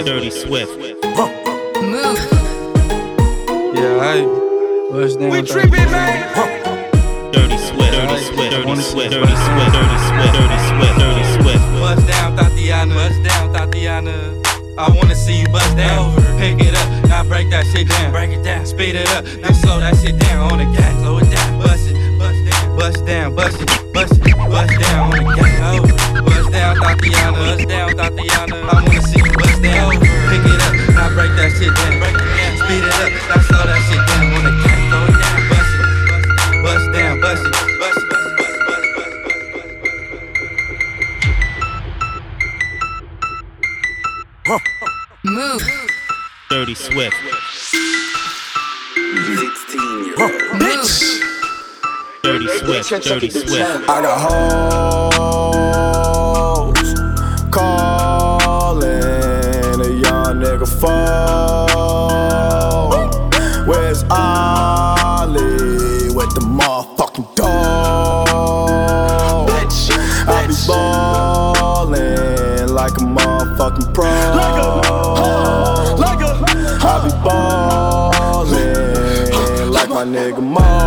Swift, Dirty Swift. Move. Yeah, hey. What's down? We tripping, man. Dirty Swift, Dirty Alright, Swift, Dirty wanna- Swift, Dirty Swift, Dirty Swift, Dirty Swift, Dirty Swift. Bust down, Tatiana. Bust down, Tatiana. I wanna see you bust down. Pick it up, now break that shit down. Break it down, speed it up, now slow that shit down on the gas. Dirty Swift. I got hoes calling a young nigga phone. Where's Ollie with the motherfucking dog? Bitch I be ballin' like a motherfucking pro. Like a, like I be ballin' like my nigga Mo.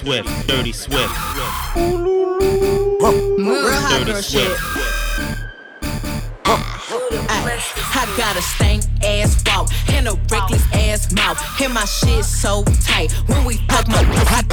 Swift, Dirty Swift, Dirty Swift. Move. Real hot Dirty girl shit. Swift. Ay, I got a stank ass walk and a reckless ass mouth. And my shit so tight when we fuck my pussy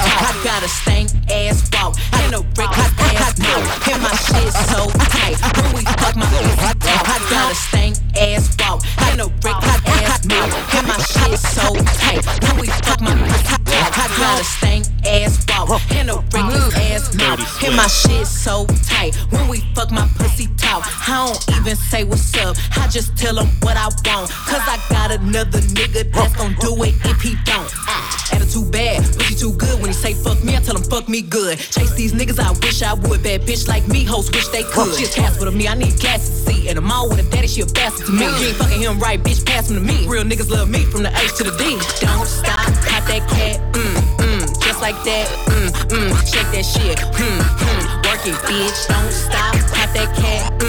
tell him what I want. Cause I got another nigga that's gon' do it if he don't. Ah, Attitude bad, pussy too good. When he say fuck me, I tell him fuck me good. Chase these niggas, I wish I would. Bad bitch like me, hoes wish they could. She a Casper to me, I need glasses to see. And I'm all with a daddy, she a bastard to me. You ain't fucking him right, bitch, pass him to me. Real niggas love me from the H to the D. Don't stop, hot that cat, mm, mm, just like that, mm, mm, shake that shit, mm, mm, work it, bitch. Don't stop, hot that cat, mm,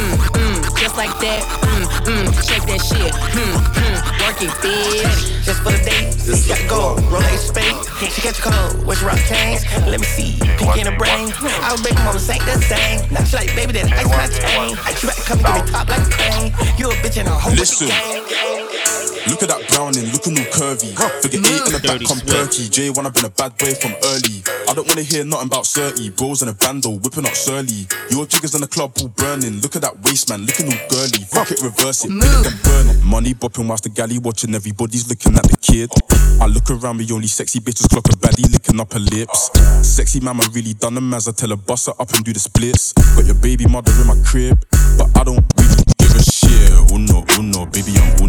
like that, mm, mm, shake that shit, mm, mm, work it, bitch. Just for the day, gotta go. Roll a spade, she catch a cold. Where's rock cane? Let me see, pink in the brain. I was baking mama sank that thing. Now she like, baby, that ice my chain. You better come get me top like a crane. You a bitch and a whole Listen. gang. Look at that browning, looking all curvy. Figure eight in the back, Dirty come perky. J1, I've been a bad boy from early. I don't wanna hear nothing about 30. Bros in a bando, whipping up Surly. Your jiggers in the club all burning. Look at that waist, man, looking all girly. Fuck it, reverse it, Move. then burn it. Money bopping whilst the galley watching. Everybody's looking at the kid. I look around me, only sexy bitches clock a baddie licking up her lips. Sexy mama really done them as I tell her bust her up and do the splits. Got your baby mother in my crib, but I don't really give a shit. Oh uno, uno, oh baby, I'm uno.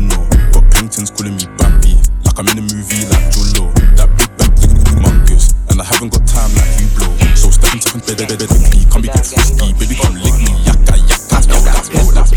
Bed, come be get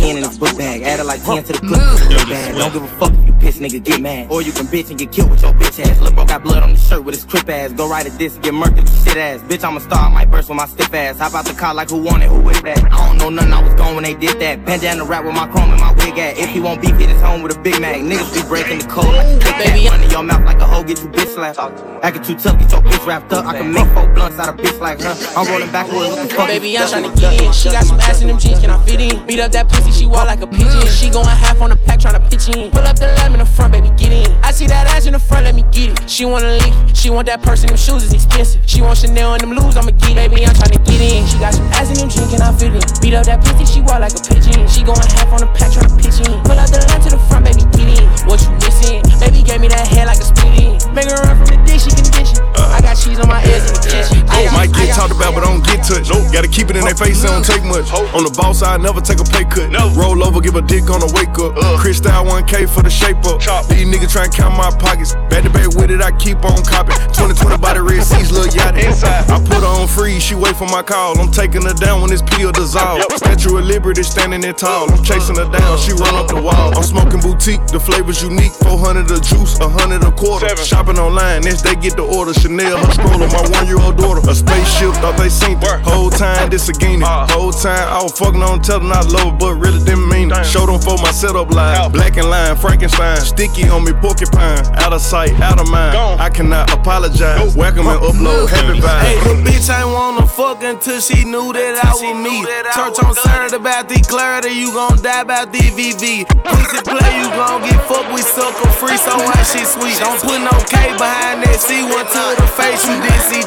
pen in his book bag, added like 10 to the clip. Move. Book bag. Don't give a fuck if you piss, nigga, get mad. Or you can bitch and get killed with your bitch ass. Lil' bro got blood on the shirt with his crip ass. Go ride a disc and get murked with your shit ass. Bitch, I'm a star, I might burst with my stiff ass. Hop out the car like who want it, who is that? I don't know nothing, I was gone when they did that. Bend down Bandana rap with my chrome and my wig at. If he won't beef, hit his home with a Big Mac. Niggas be breaking the code like a Kit Kat. Baby, Run in your mouth like a hoe, get you bitch slapped. Acting too tough, get your bitch wrapped up. I can make four blunts out of bitch like her. I'm rolling backwards, what the fuck? Baby, I'm tryna get in. She got some ass in them jeans, can I fit in? Beat up that pussy, she walk like a pigeon. Mm. She going half on the pack, tryna pitch in. Pull up the lamb in the front, baby, get in. I see that ass in the front, let me get it. She wanna leave, she want that person, them shoes is expensive. She want Chanel and them lose, I'ma get it. Baby, I'm tryna get in. She got some ass in them jeans, can I fit in? Beat up that pussy, she walk like a pigeon. She going half on the pack, tryna pitch in. Pull out the line to the front, baby, get in. What you missing? Baby gave me that head like a speeding. Make her run from the dish, she can dish it. I got cheese on my ears in the kitchen. I Might get talked about, but I don't get touched. Gotta keep it in their face, it don't take much. On the boss side, never take a pay cut. Roll over, give a dick on the wake up. Chris style 1K for the shape up. These niggas try and count my pockets. Back to back with it, I keep on copping. 2020 by the red seas, little yacht. I put her on freeze, she wait for my call. I'm taking her down when this pill dissolve. Statue of Liberty standing there tall. I'm chasing her down, she run up the wall. I'm smoking boutique, the flavor's unique. 400 a juice, 100 a quarter. Shopping online, next day get the order. Chanel, her stroller, my one year old daughter. A spaceship, thought they seen it. Whole time, this a guinea. Uh. Whole time, I was fucking on telling I love her, but really didn't mean it. Showed them for my setup line. Black and line, Frankenstein. Sticky on me, porcupine. Out of sight, out of mind. I cannot apologize. Welcome and upload. Happy Hey, vibes. the bitch ain't wanna fuck until she knew that I was me. Church on Saturday about the clarity, you gon' die about the VV. Pussy play, you gon' get fucked with sucker free, so why she sweet? Don't put no K behind that C, one to the face, CG.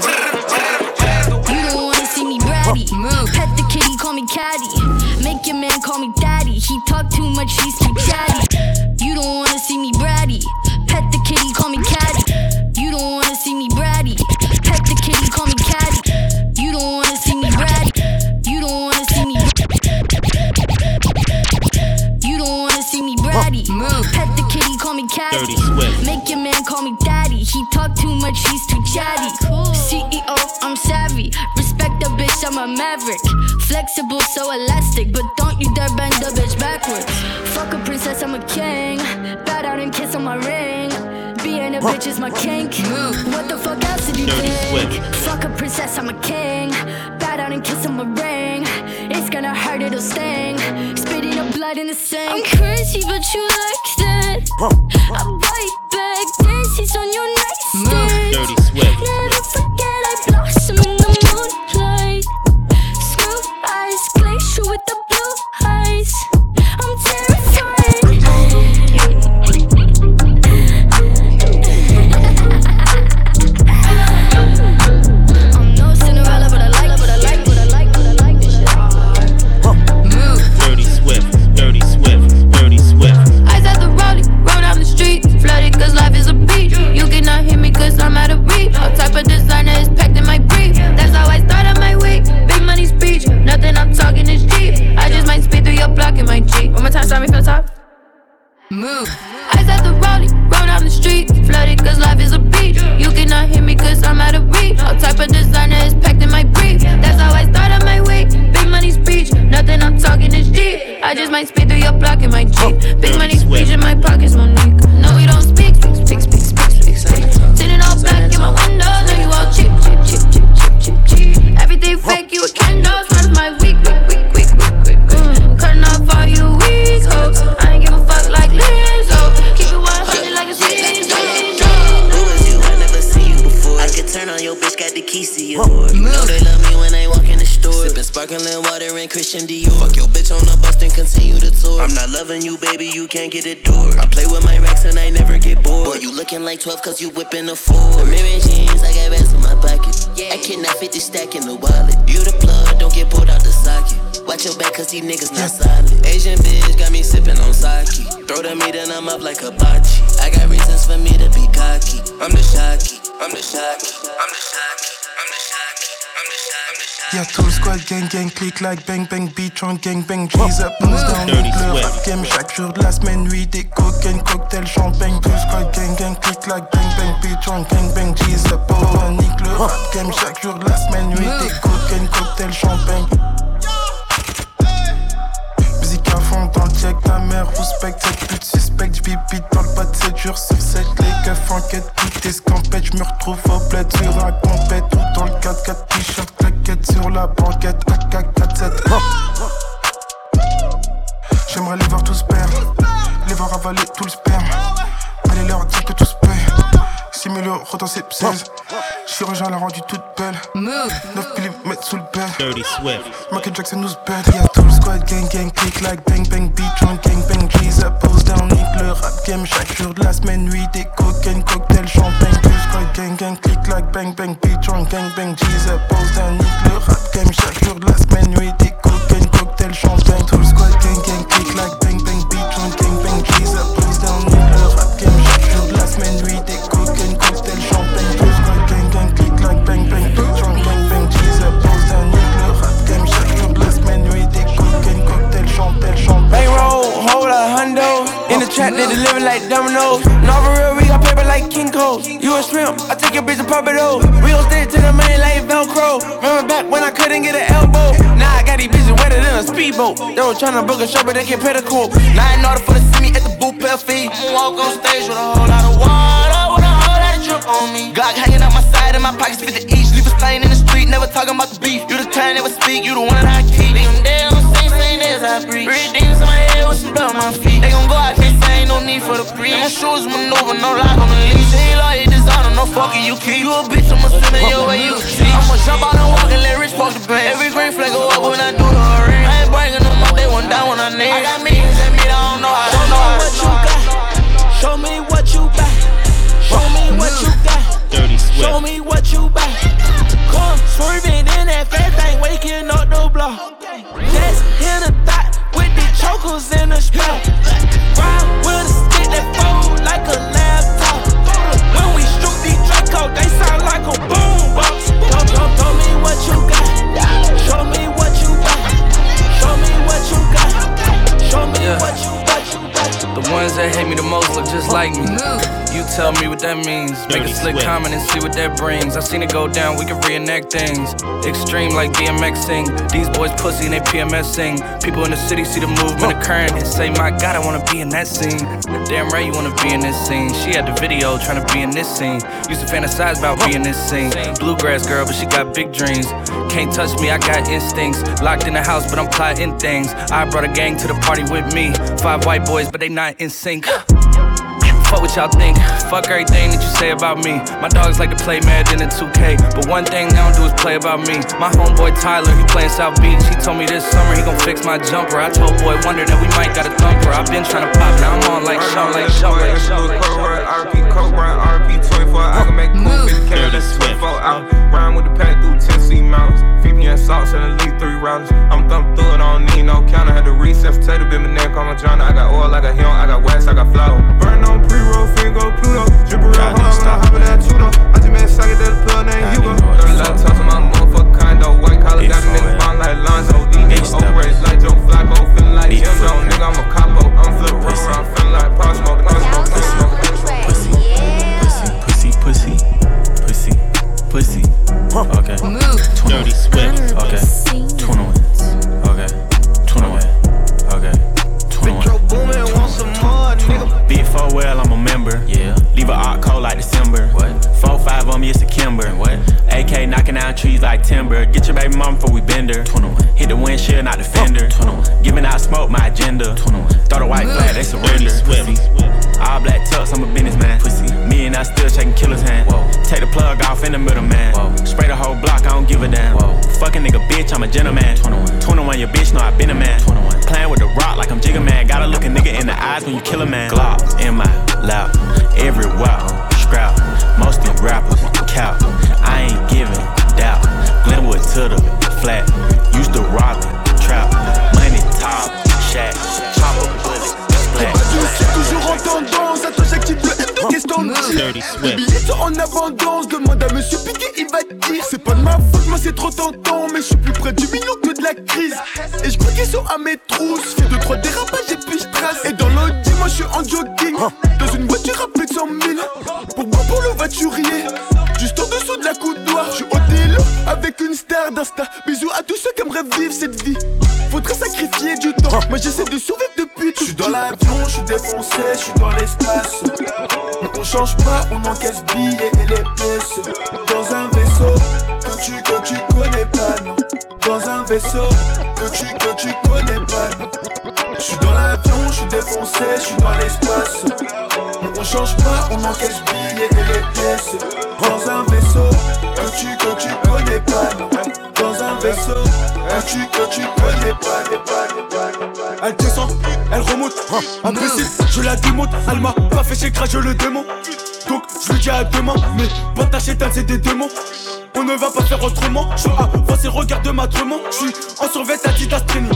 You don't wanna see me bratty. Pet the kitty, call me caddy. Make your man call me daddy. He talk too much, he's too chatty. You don't wanna see me bratty. Pet the kitty, call me caddy. You don't wanna see me bratty. Pet the kitty, call me caddy. You don't wanna see me bratty. You don't wanna see me. You don't wanna see me bratty. Pet the kitty, call me caddy. He talk too much, he's too chatty. CEO, I'm savvy. Respect the bitch, I'm a maverick. Flexible, so elastic, but don't you dare bend the bitch backwards. Fuck a princess, I'm a king. Bow down and kiss on my ring. Being a bitch is my kink. What the fuck else did you Dirty think? Swift. Fuck a princess, I'm a king. Bow down and kiss on my ring. It's gonna hurt, it'll sting. Spitting up blood in the sink. I'm crazy, but you like that. I bite Y'a tout le squad gang gang click like bang bang beat on gang bang G's up nose down le rap game chaque jour de la semaine nuit des cocaine cocktail champagne tout le squad gang gang click like bang bang beat on gang bang G's up oh nique le rap game chaque jour de la semaine nuit des cocaine cocktail champagne check, ta mère respecte cette pute suspecte, j'bipite dans le bas de 7 jours sur 7 Les keufs enquête, tout est scampette, j'me retrouve au bled sur un compète Tout dans le 4-4 t-shirt, claquette sur la banquette, AK-47 J'aimerais les voir tous perdre, les voir avaler tout le sperme. Allez leur dire que tout se mais le retencepsèse. Chirurgien l'a rendu toute belle. 9 mm sous le bed. Dirty Swift. Michael Jackson nous bête. Y'a tout le squad gang gang click like bang bang beat drunk gang bang G's up pose down nick le rap game chaque jour de la semaine nuit des cocaine cocktail champagne tout le squad gang gang click like bang bang beat drunk gang bang G's up pose down nick le rap game chaque jour de la semaine nuit des cocaine cocktail champagne tout le squad gang gang click like bang bang beat drunk gang bang G's up trap, they deliver like dominoes. Nova real, we got paper like King Cole. You a shrimp, I take your bitch and pop it. We gon' stick to the main like Velcro. Remember back when I couldn't get an elbow? Now I got these bitches wetter than a speedboat. They was tryna book a show, but they can't pay the cool. Now in order for to see me at the pale fee. Walk on stage with a whole lot of water, with a whole lot of drip on me. Glock hanging out my side and my pockets fit the each. Leave a stain in the street, never talking about the beef. You the kind never speak, you the one that I keep. Them the same, same as I breathe. Breathe demons in my head with some blood on my feet. Need for the pre. My shoes maneuver, no lock on the leash. Ain't like designer, no fucking you keep. You a bitch, I'ma swim in your way, you see. I'ma jump out and walk and let Rich park the bank. Every green flag go up when I do the ring. I ain't bragging them up, they one down when I need. I got millions and me, I don't know how. Don't know what you got. Show me what you got. Show me what you got. Dirty sweat. Show me what you got. Come swerving in that fat thing, waking up chokers in the. Ride with a stick that fold like a laptop. When we shoot these Draco, they sound like a boombox. Don't, don't, tell me what you got. Show me what you got. Show me what you got. Show me what. You got. The ones that hate me the most look just like me. Tell me what that means. Make a slick comment and see what that brings. I seen it go down, we can reenact things. Extreme like DMX sing. These boys pussy and they PMSing. People in the city see the movement occurring and say, My God, I wanna be in that scene. Damn right, you wanna be in this scene. She had the video trying to be in this scene. Used to fantasize about being this scene. Bluegrass girl, but she got big dreams. Can't touch me, I got instincts. Locked in the house, but I'm plotting things. I brought a gang to the party with me. Five white boys, but they not in sync. Fuck what y'all think. Fuck everything that you say about me. My dogs like to play Madden in 2K, but one thing they don't do is play about me. My homeboy Tyler, he playing South Beach. He told me this summer he gon' fix my jumper. I told boy Wonder that we might got a thumper. I've been trying to pop, now I'm on like Sean, like Sean, like Sean, like Sean. RP Cobra, RP 24. I can make cool 50 K, that's 24 out. Rhyme with the pack through Tennessee mountains. Feed me and salts and elite three rounds. I'm thumb through it, I don't need no counter. Had to reset, potato, bit my neck on my John. I got oil, I got him, I got wax, I got flour. Burn on pre roll, go Pluto. Drip around, hold on, when I hop in that Tudo. Que tu, que tu connais pas. Je suis dans l'avion, je suis défoncé, je suis dans l'espace. On change pas, on encaisse billets et les pièces. Dans un vaisseau que tu, que tu connais pas. Dans un vaisseau que tu, que tu connais pas. Elle descend, elle remonte, imbécile, je la démonte Elle m'a pas fait chez je le démon Donc je lui dis à demain, mais pas ta chétane c'est des démons on ne va pas faire autrement, je avancé, regarde ma tremont, je suis en survêt Adidas training.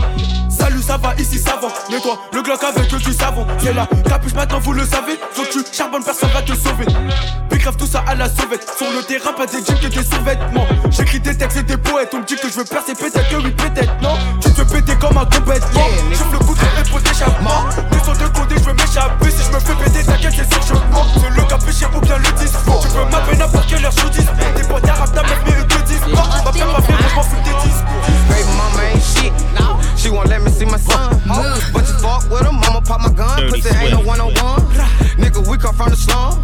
Salut, ça va, ici ça va. Nettoie le Glock avec du savon. C'est la capuche maintenant, vous le savez. Faut que tu charbonnes, personne va te sauver tout ça à la sauvette. Sur le terrain, pas des que des. J'écris des textes et des poètes. On me dit que je veux percer, peut-être que oui, peut-être non. Tu te péter comme un gros bêtement. J'ouvre le coup de épaule d'échappement. Deux sur deux côtés, je veux m'échapper. Si je me fais péter, t'inquiète, c'est sûr, je mens. C'est le capuchin ou bien le discours. Tu peux m'appeler n'importe quelle heure, je dis. Des potes arabes, ta mère mérite le. Ma bien ma je m'en fous des discours. She won't let me see my son. But you fuck with mama pop my gun. Pussy ain't no 101. Nigga, we come from the slum.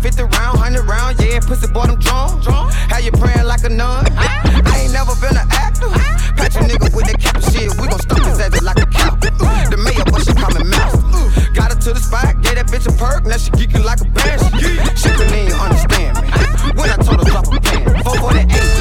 50 round, 100 round, yeah, pussy boy, them drunk. How you praying like a nun? I ain't never been an actor. Patch a nigga with that cap and shit, we gon' stomp his ass like a cow. The mayor, but she call me. Got her to the spot, gave that bitch a perk, now she geeking like a bash. She couldn't even understand me. When I told her drop a pen, 448,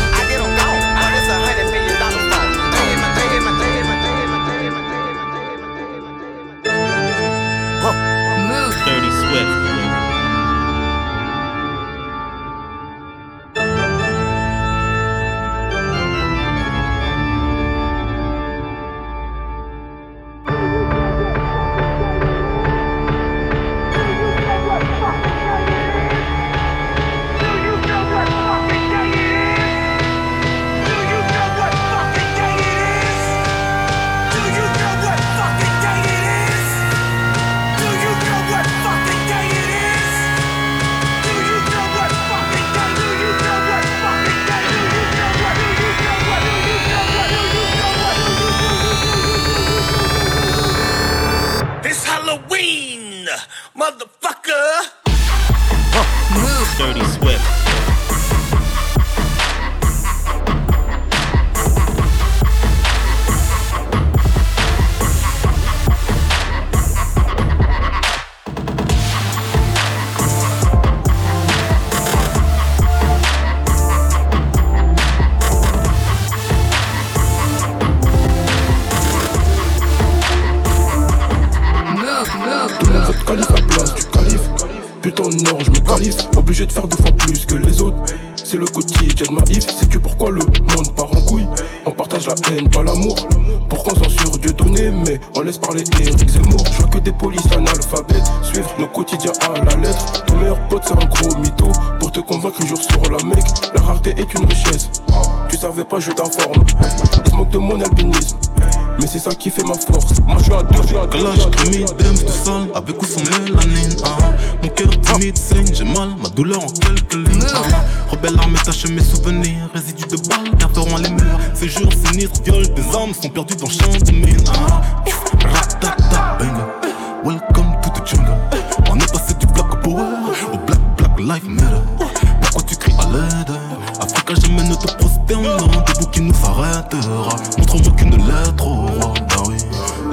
qui nous arrêtera. Montre-moi qu'une lettre au roi. Ah oui,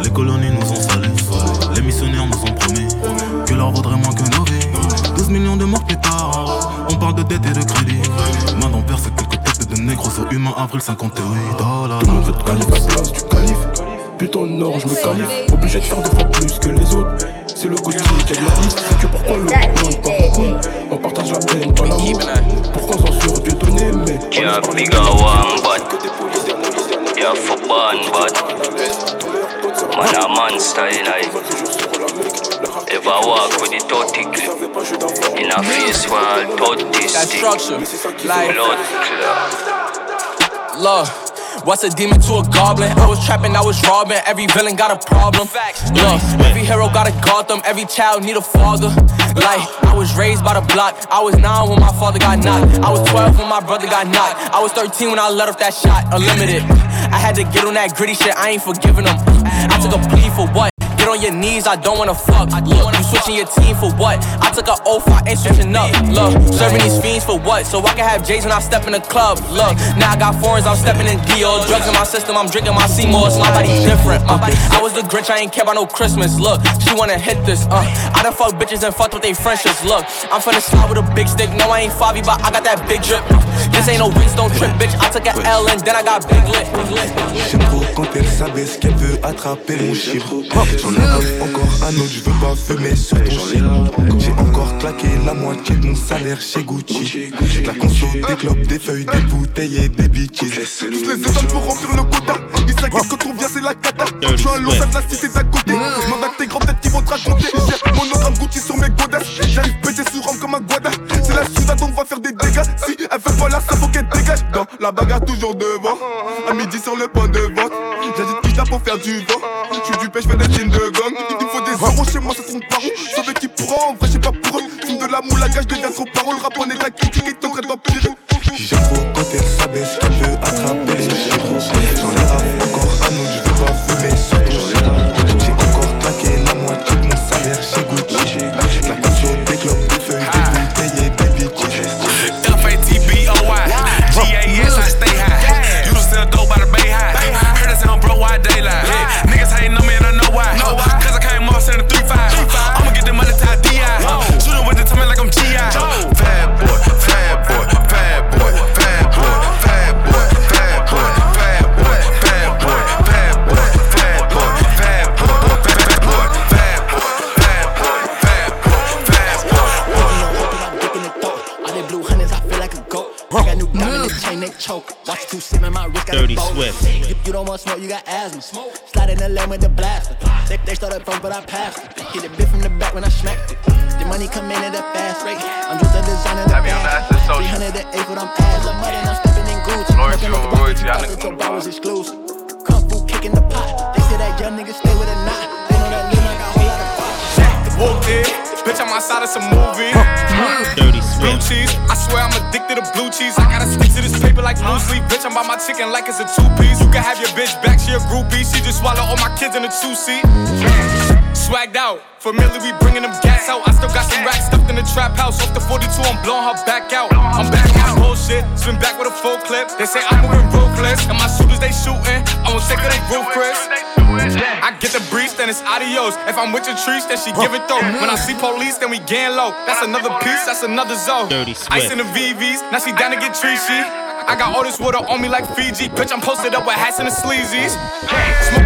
les colonies nous ont salés. Les missionnaires nous ont promis que l'or vaudrait moins que nos vies. 12 millions de morts plus tard, on parle de dette et de crédit. Main dans c'est quelques têtes de négros sur humain, avril 58. Oh là Tout le monde veut te calife place du calife. Putain de nord, je me qualifie. Obligé de faire deux fois plus que les autres. C'est le quotidien de ma vie. Sais-tu pourquoi le monde j'appelle ton amour Pourquoi censure du donné mais Y'a Biga Wang Bad. Y'a Foban Bad. Manaman style I walk with the totic In a face while totistic Blood Love. What's a demon to a goblin? I was trapping, I was robbing. Every villain got a problem. Look, every hero got a Gotham. Every child need a father. Like, I was raised by the block. I was nine when my father got knocked. I was 12 when my brother got knocked. I was 13 when I let off that shot, unlimited. I had to get on that gritty shit, I ain't forgiving them. I took a plea for what? Get on your knees, I don't wanna fuck. Look, you switching your team for what? I took an oath, I ain't switching up. Look, serving these fiends for what? So I can have J's when I step in the club. Look, now I got foreigns, I'm stepping in Dior. Drugs in my system, I'm drinking my Seymour's. My body different. Uh, I was the Grinch, I ain't care about no Christmas. Look, she wanna hit this. Uh, I done fuck bitches and fucked with they friendships. Look, I'm finna slide with a big stick. No, I ain't Favi, but I got that big drip. This ain't no rinse, don't trip, bitch. I took an L and then I got big lit. J'aime trop quand elle s'abaisse, qu'elle veut attraper mon chiffre. J'en ai encore un autre, je veux pas fumer sur ton shit. J'ai encore claqué la moitié de mon salaire chez Gucci. La conso, des clopes, des feuilles, des bouteilles et des bitches. Tous les états pour remplir le quota. Ils s'inquiètent quand on vient, c'est la cata. Je suis un lot, de la cité d'à côté. Demande à tes grands têtes qui vont te raconter. J'ai monogramme Gucci sur mes godasses. J'arrive pété sous rame comme un guada. C'est la Souda donc on va faire des dégâts. Si elle fait pas là, ça faut qu'elle dégage. Dans la bagarre, toujours moulagage devient son parole, rap en état critique they started but I passed it. Hit it bit from the back when I smacked it. The money come in at a fast rate. I'm just a designer. The fast. 300 the eight, but I'm ass. The money, I'm stepping in Gucci. Looking like a rocket, you thought that your bar was exclusive. Kung fu kicking the pot. They say that young nigga stay with a knot. They know that lean like a whole lot of pop. Walked in, bitch, I'm outside of some movie. Dirty Blue cheese, I swear I'm addicted to blue cheese. I gotta stick to this paper like blue sleep. Bitch, I'm by my chicken like it's a two piece. You can have your bitch back, she a groupie. She just swallow all my kids in a two seat. Swagged out, familiar, we bringing them gas out. I still got some racks stuffed in the trap house. Off the 42, I'm blowing her back out. I'm back my bullshit, spin back with a full clip. They say I'm moving ruthless, and my shooters they shooting. I won't take of they roof, Chris. I get the breeze, then it's adios. If I'm with your trees, then she give it though. When I see police, then we gang low. That's another piece, that's another zone. Dirty Ice in the VVs, now she down to get treachy. I got all this water on me like Fiji. Bitch, I'm posted up with hats and the sleazies. Smoking the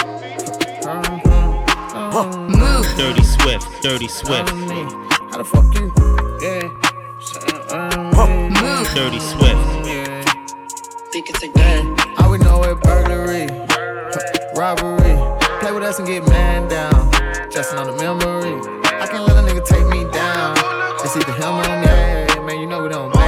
see, Move. Dirty Swift. Dirty Swift. How the fuck you? Yeah. Move. Dirty Swift. Think it's a game. I would know it burglary, robbery. Play with us and get man down. Just another memory. I can't let a nigga take me down. It's either him or me. Man, you know we don't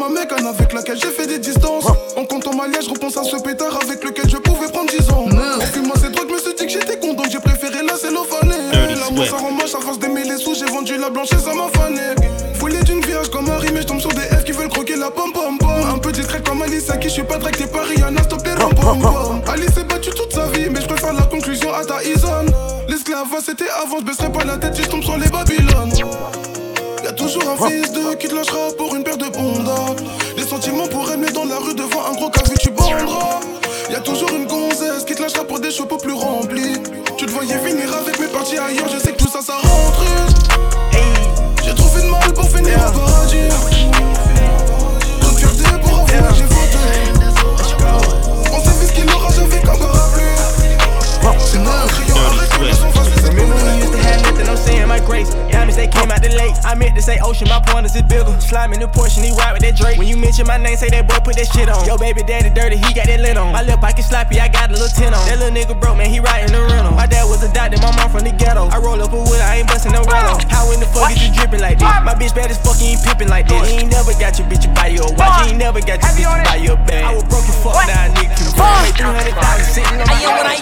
ma mégane avec laquelle j'ai fait des distances. En comptant ma liège, je repense à ce pétard avec lequel je pouvais prendre 10 ans. En fumant ces drogues, je me suis dit que j'étais con, donc j'ai préféré la cellophanée. L'amour ça rend moche, à force d'aimer les sous, j'ai vendu la blanche et ça m'a fané. Foulée d'une vierge comme Harry, mais je tombe sur des F qui veulent croquer la pom pom pom. Un peu discret comme Alice, à qui je suis pas drag, t'es pas Rihanna, stop pom pom. Alice s'est battue toute sa vie, mais je préfère la conclusion à ta Ison. L'esclavage c'était avant, je baisserai pas la tête si je tombe sur les Babylones. Toujours un fils de qui te lâchera pour une paire de bondas. I meant to say ocean, my pointers is bigger. Slime in the portion, he ride with that Drake. When you mention my name, say that boy put that shit on. Yo, baby daddy dirty, he got that lint on. My lil pocket sloppy, I got a little tin on. That little nigga broke, man, he riding the rental. My dad was a doctor, my mom from the ghetto. I roll up a wood, I ain't bustin' no rello. How in the fuck is you dripping like this? My bitch bad as fuck, he ain't pippin' like this. He ain't never got your bitch to buy you watch. He ain't never got your bitch to buy you a bag. I was broke as fuck, now I need to 300,000 sitting on my I am what I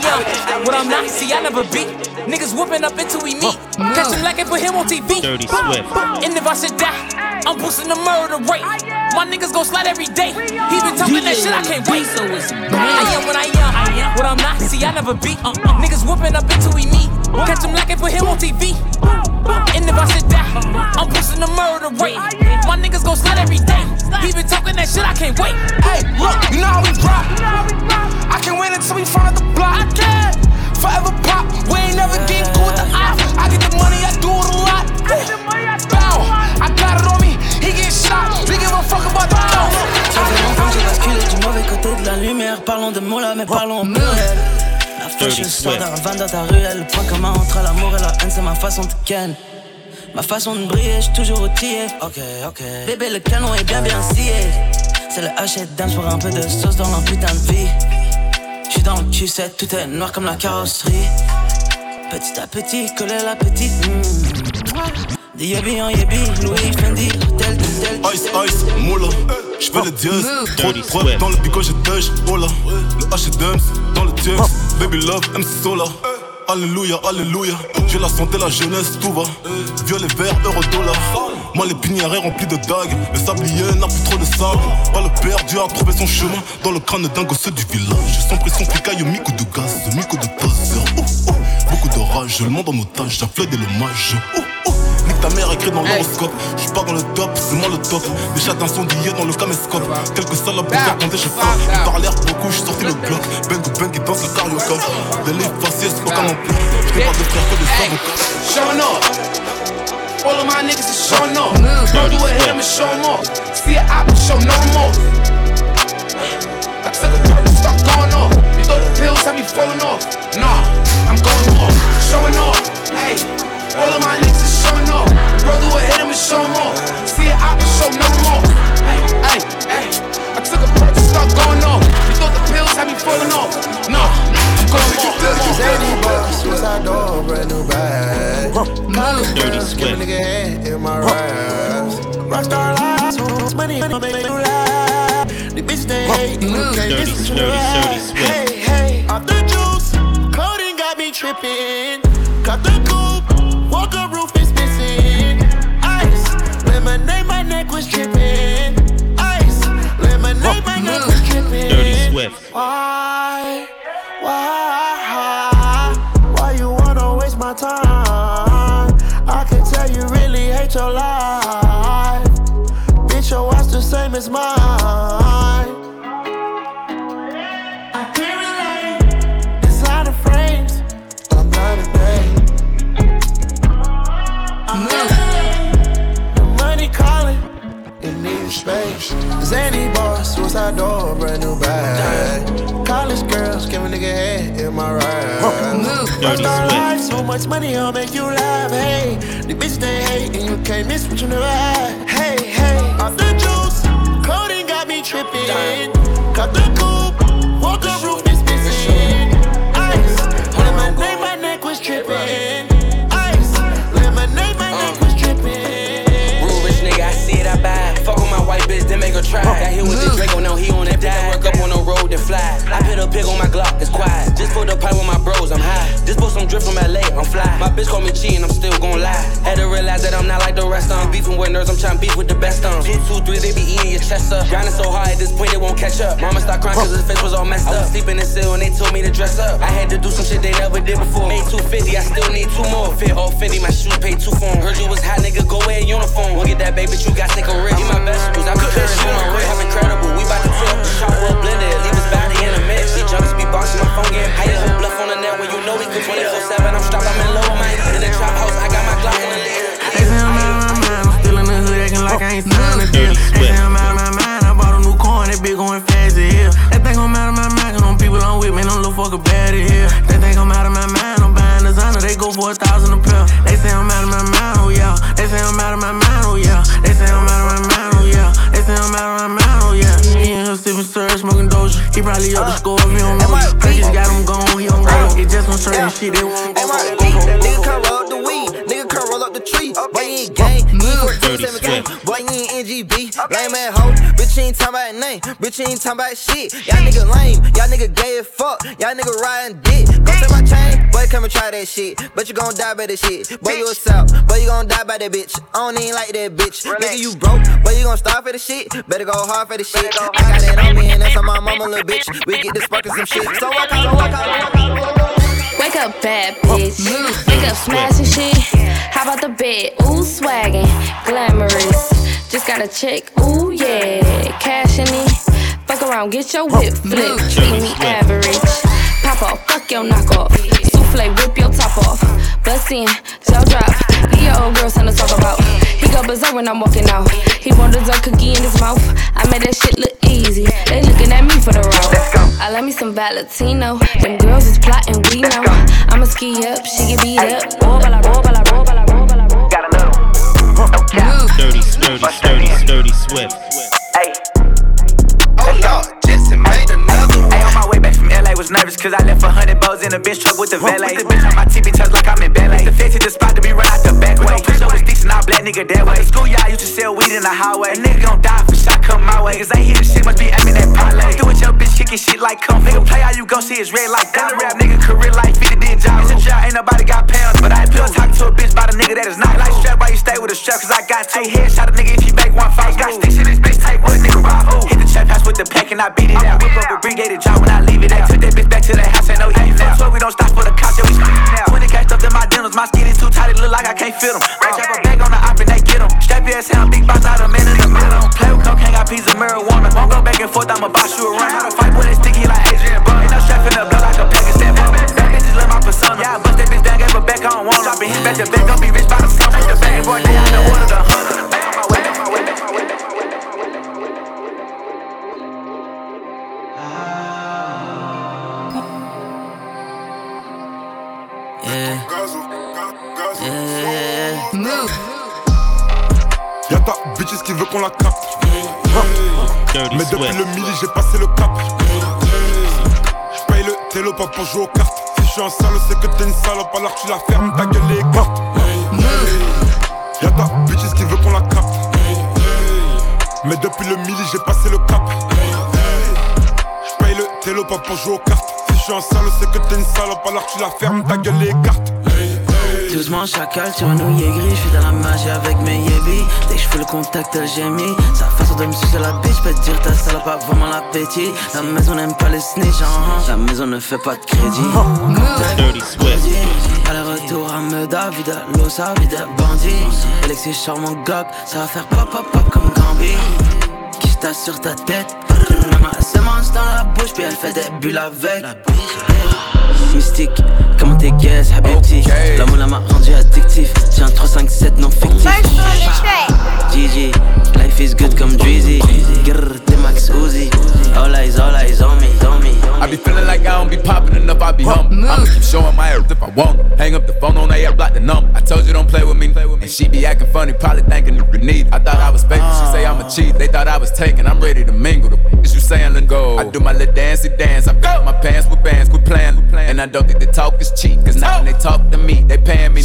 am, what I'm not. See, I never beat. Niggas whooping up until we meet. Catch him like and put him on TV. Dirty Swift. And if I should die, I'm boosting the murder rate. Ah, My niggas gon' slide every day. He been talking that shit, I can't wait. So it's I am what I am, what I'm not. See, I never beat. Uh, niggas whooping up until we meet. Catch him like and put him on TV. And if I should die, I'm boosting the murder rate. Ah, My niggas gon' slide every day. He been talking that shit, I can't wait. Hey, look, you know how we rock. I can win until we front the block. I can. Forever pop. We ain't never getting cool with the op. I get the money, I do it a lot. Bow, I got it on me. He get shot. We give a fuck about the dough. Ça fait longtemps que j'ai basculé du mauvais côté de la lumière. Parlons de mots là, mais parlons en pluriel. La sort d'un van dans ta ruelle. Le point commun entre l'amour et la haine, c'est ma façon de ken. Ma façon de briller, j'suis toujours outillé. Ok, ok. Bébé, le canon est bien bien scié. C'est le hachette dance pour un peu de sauce dans leur putain de vie. J'suis dans le Q7, tout est noir comme la carrosserie. Petit à petit, coller l'appétit. Mm. Des yébi en yébi, Louis Fendi, tel, tel, tel. Ice, ice, moula, j'fais le dièse. Trop de preuves dans le bigot, j'ai dèche, oh là. Le H&M, dans le James. Baby love, MC Sola. Alléluia, alléluia. J'ai la santé, la jeunesse, tout va. Violet, vert, euro, dollar. Moi, les pinières remplis de dagues. Le sablier n'a plus trop de sable. Pas le perdu a trouvé son chemin dans le crâne d'un gosse du village. Sans pression, flicaille, micro de gaz, micro de taser. Oh, oh. Beaucoup de rage, le monde en otage, j'afflède et l'hommage. Oh, oh. Ta mère écrit dans l'horoscope. J'suis pas dans le top, c'est moi le top. Des chats incendiés dans le caméscope. Quelques salopes pour faire compter, je frappe. Ils parlent beaucoup, j'suis sorti le bloc. Bang bang, ils dansent le carioca. Des livres faciès, aucun emploi. J'n'ai pas de frère que des avocats. Showing up. All of my niggas is showing up. Don't do a hit, I'ma show 'em up. See a apple, show no more. I took a turn, start going off. You throw the pills, have me falling off. Nah, I'm going off. Showing off. Hey, all of my niggas is showing off. Bro, do a hit, I'ma show up. See show no more. Hey, hey, hey. I took a perk, start going off. You throw the pills, have me falling off. Nah, I'm going off. Zany boss, suicide door, brand new bag. College Dirty girls, give a nigga head in my raps. Rockstar lies, money, money, make you laugh. The bitch they hate, you can't Dirty, listen dirty, the dirty rap. Hey, hey, off the juice, clothing got me tripping. Cut the coupe, walker roof is missing. Ice, lemonade, my neck was dripping. Ice, lemonade, my neck was dripping. Dirty Swift. Why? Why? Why you wanna waste my time? I can tell you really hate your life. Bitch, your watch the same as mine. Space. Zany boss, suicide door, brand new bag. College girls, give a nigga head in my ride. Dirty life, so much money, I'll make you laugh. Hey, the bitch they hate, and you can't miss what you never had. Hey, hey, off the juice, clothing got me tripping. Cut the then try. Got hit with the Draco, now he on that die. Work up on the road, fly. I put a pig on my Glock, it's quiet. Just for the pipe with my bros, I'm high. Just for some drip from LA, I'm fly. My bitch call me cheating, I'm still gon' lie. Had to realize that I'm not like the rest of 'em. Beefing with nerds, I'm tryna beef with the best of 'em. Two, two, three, they be eating your chest up. Grinding so hard at this point, they won't catch up. Mama start crying cause his face was all messed up. I was sleeping in the cell and they told me to dress up. I had to do some shit they never did before. Made 250, I still need two more. Fit all Fendi, my shoes paid two for. Heard you was hot, nigga, go wear a uniform. Won't get that baby, you got sick of. He my best shoes, I be carrying on my wrist. I'm incredible, we bout to up the shop, roll blended. Leave his body in a mix. See jumpers be bossing my phone getting paid. Who bluff on the net when you know we could 24 7. I'm strapped, I'm in low, my in the trap house. I got my Glock in the lead. They say I'm out of my mind, I'm still in the hood acting like I ain't signed a deal. They say I'm out of my mind, I bought a new car and that bitch going fast as hell. They think I'm out of my mind, cause them people I'm with, man, them little fucker bad as hell. They think I'm out of my mind, I'm buying designer, they go for a thousand a pair. They say I'm out of my mind, oh yeah. They say I'm out of my mind, oh yeah. They say I'm out of my mind, oh yeah. They say I'm out of my mind, oh yeah. He in here sipping syrup, smoking doja. He probably up the uh, score if he don't know. Cookies got him gone, he don't uh, go. It just on certain shit, they won't go. Nigga come roll up the weed, nigga come roll up the tree. Boy, you ain't gang, you ain't Dirty 14 gang. Boy, you ain't NGB. Lame ass hoe, bitch, you ain't talking about name. Bitch, you ain't talking about shit. Y'all nigga lame, y'all nigga gay as fuck. Y'all nigga riding dick. Go take my chain, boy, come and try that shit. But you gon' die by that shit. Boy, you a south, boy, you gon' die by that bitch. I don't even like that bitch. Nigga, you broke, boy, you gon' starve for the shit. Better go hard for the shit. I got that on me, and that's on my mama, little bitch. We get this fucking some shit. So I call, I call, Wake up, bad bitch. Wake up, smashing shit. How about the bed? Ooh, swaggin', glamorous. Just got a check, ooh, yeah. Cash in it. Fuck around, get your whip flipped. Treat me average. Pop off, fuck your knock off. Souffle, whip your top off. Bust in, jaw drop. He your old girl, something to talk about. He go berserk when I'm walking out. He want dessert cookie in his mouth. I made that shit look easy. They looking at me for the road. I love me some Valentino. Them girls is plotting, we know. I'ma ski up, she get beat up. Roll, bala, roll, bala, roll, bala, roll, bala, roll. Got another one. Dirty, sturdy, sturdy, sturdy, swift. Hey. Oh Lord, Jetson made another one. Hey, on my way back from LA, was nervous cause I left a hundred bows in a bench truck with the valet. The bitch on my TV touch like I'm in ballet. The fence hit the spot to be run out the back way. Push over sticks and all black nigga that way. School y'all used to sell weed in the highway. A nigga gon' die for shot come my way. Cause they hear the shit must be aiming that parlay. Do it your bitch kicking shit like come. Nigga play how you gon' see it's red like that. rap nigga career like 50 did job. It's a job, ain't nobody got pounds. But I ain't pure talking to a bitch about a nigga that is not like strap. Why you stay with a strap? Cause I got two headshot a nigga if you make one fight. Got sticks in this bitch type what nigga rock. Hit the trap house with the pack and I beat it out. Whip up a brigade job when I leave it out. That bitch back to the house, ain't no heat now. So we don't stop for the cops, yeah, we scream now. 20 cashed up in my denims, my skin is too tight, it look like I can't fit them. Right trap a bag on the GPS, and they get them. Strap your I'm big box out a minute in the middle. Don't play with cocaine, got piece of marijuana. Won't go back and forth, I'ma box you around. Tu la fermes, ta gueule les cartes. Y'a ta bitches qui veut qu'on la capte. Mais depuis le midi, j'ai passé le cap. J'paye le télo pas pour jouer aux cartes. Si je suis un sale, c'est que t'es une salope, alors tu la fermes, chacal, tu renouilles gris, j'suis dans la magie avec mes yébis Dès que j'fais le contact, elle gémit Sa façon de me sucer la bitch, peut dire ta salope a vraiment l'appétit La maison n'aime pas les snitch, hein. la maison ne fait pas de crédit. Dirty Swift. Aller-retour à Meda, vida Losa, vida bandit Alexis charmant gog, ça va faire pop pop pop comme Gambi Qui sur ta tête? Maman elle se mange dans la bouche puis elle fait des bulles avec Mystique, comment t'es guess, habibti L'amour là m'a rendu addictif. J'ai un 357 non fictif. GG, life is good comme Drizzy T'es Max Uzi All eyes, all eyes on me, on me I be feeling like I don't be popping enough, I be hum. I'ma keep showing my ass if I want. Hang up the phone on AF, block the number. I told you don't play with me. Play with me. And she be acting funny, probably thinking you need. I thought I was faking, she say I'm a cheat. They thought I was taking, I'm ready to mingle. The is you saying, let go. I do my little dancey dance. I fill my pants with bands, quit playing. And I don't think the talk is cheap, cause now when they talk to me, they paying me.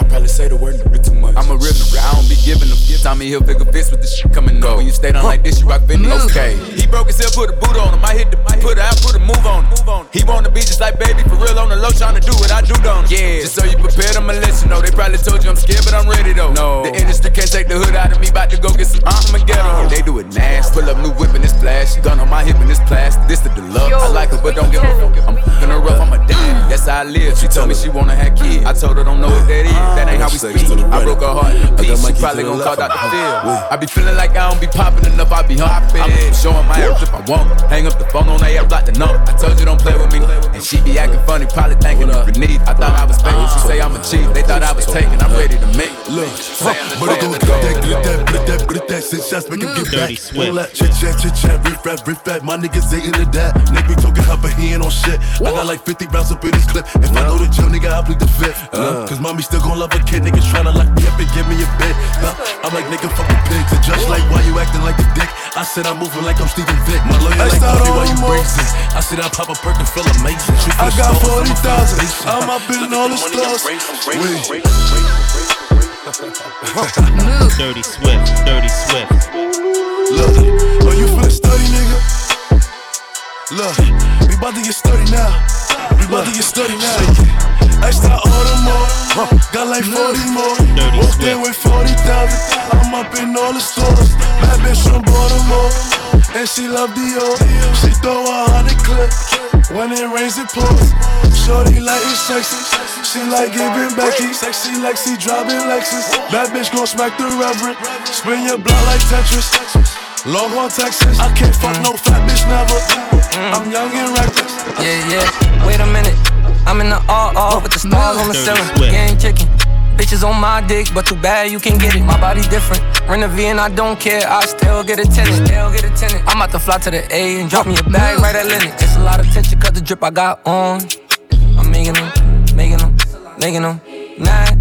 I probably say the word nigga too much. I'm a real nigga, I don't be giving them. Tommy Hilfiger fits with the shit coming up. When you stay down like this, you rock Fendi. Okay. He broke his hip, put a boot on him. I hit the, put it out, put a move on him. He wanna be just like baby, for real on the low, trying to do what I do, don't he? Yeah. Just so you prepared, I'ma let you know. They probably told you I'm scared, but I'm ready though. No. The industry can't take the hood out of me, bout to go get some Armageddon. They do it nasty. Pull up new whip and it's flash. Gun on my hip and it's plastic. This the deluxe. I like her, but don't give a fuck. I'm her up, I'm a dad. That's how I live. She told me she wanna have kids. I told her don't know what that is. That ain't how we speak. I broke her heart in piece. She probably gon' call out the field. I be feeling like I don't be popping enough. I be humping. I'm showing my ass if I want. Hang up the phone on AF, block the number. I told you don't play with me. And she be acting funny, probably thinking of beneath. I thought I was fake. She say I'm a cheat. They thought I was taking. I'm ready to make. Look, but I gon' grip that, grip that, grip that, grip that, six shots, make him get back. All that chit chat, chit chat, riff rap, riff rap. My niggas ain't into that. Nick be talking hot, but he ain't on shit. I got like 50 rounds up in this clip. If I know the gym, nigga, I plead the fifth. Uh, Cause mommy still gon' love a kid. Niggas tryna lock me up and give me a bit. Uh, I'm like, nigga, fuck the pigs. The judge like, why you acting like a dick? I said I'm moving like I'm Steven Vick. My lawyer like, Bobby, why you braces? I said I pop a perk and feel amazing. Shoot I got 40,000. I'm I'm up in all the stores. Wait. Dirty Swift. Dirty Swift. Look, oh, you feeling sturdy, nigga? Look, we about to get sturdy now. We about to get sturdy now. Extra order more, got like 40 more. Walked in with 40,000. I'm up in all the stores. Bad bitch from Baltimore, and she love Dior. She throw a hundred clip when it rains it pours. Shorty like it sexy, she like giving Becky. Sexy like she driving Lexus. Bad bitch gon' smack the reverend. Spin your block like Tetris. Longhorn, Texas. I can't fuck no fat bitch never. Mm. I'm young and reckless. Yeah, yeah. Wait a minute. I'm in the all with the stars on the ceiling. Gang kicking. Bitches on my dick, but too bad you can't get it. My body different. Rent a V and I don't care. I still get a tenant. Still get a tenant. I'm about to fly to the A and drop me a bag right at Lennox. It's a lot of tension cause the drip I got on. I'm making them, making them, making them mad.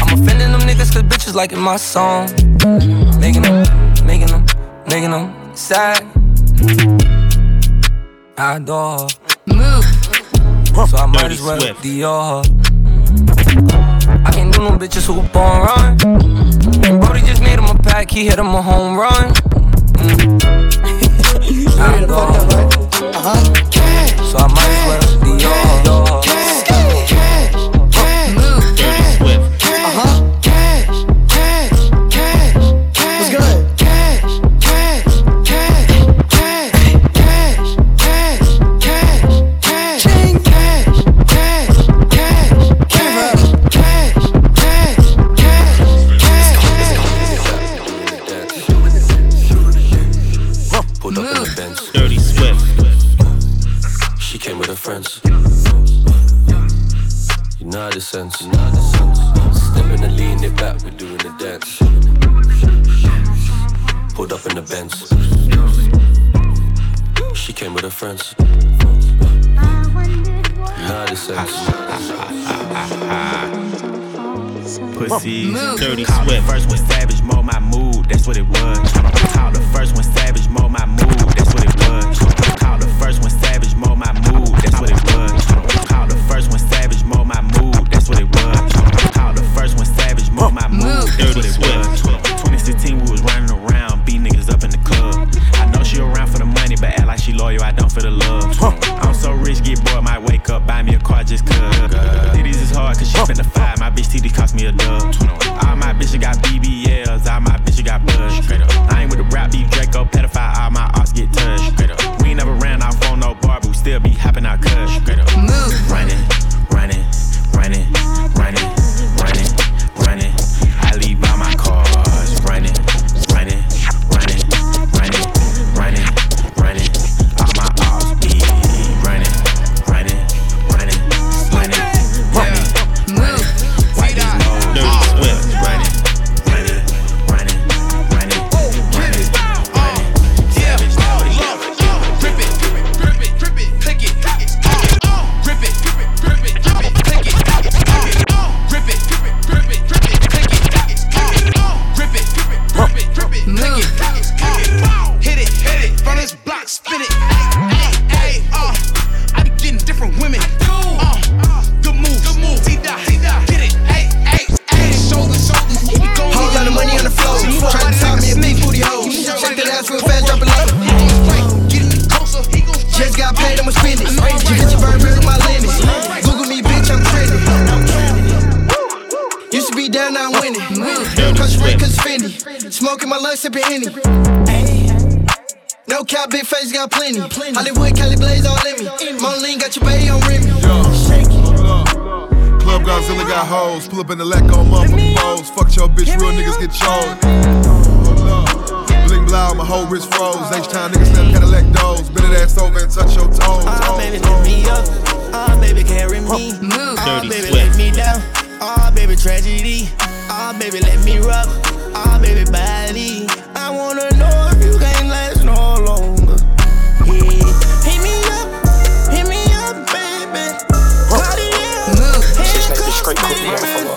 I'm offending them niggas cause bitches liking my song. Making them, making them, making them sad. I adore. So I might as well Dior her. I can't do no bitches who born run. And Brody just made him a pack, he hit him a home run. Mm. I adore her. So I might as well Dior her. Benz. She came with her friends. United sense. Pussy, dirty swift. First one savage, mold my mood. That's what it was. Call the first one savage, mold my mood. That's what it was. Call the first one savage, mold my mood. That's what it was. Call the first one savage, mold my mood. That's what it was. Call the first one savage, mold my mood. That's what just cuz. Titties is hard, cause she spent the five. My bitch TD cost me a dub. Cap, got plenty. Hollywood, Cali Blaze all in me. Moline got your baby on Remy. Club Godzilla got hoes. Pull up in the lack on motherfucking. Fuck your bitch, real niggas get chose. Bling blow, my whole wrist froze. H-Town niggas never Cadillac doors. Bend that ass over and touch your toes. Ah, baby, lift me up. Ah, baby, carry me. Ah, Dirty baby, let me down. Ah, baby, tragedy. Ah, baby, let me rub. Ah, baby, body. Straight cook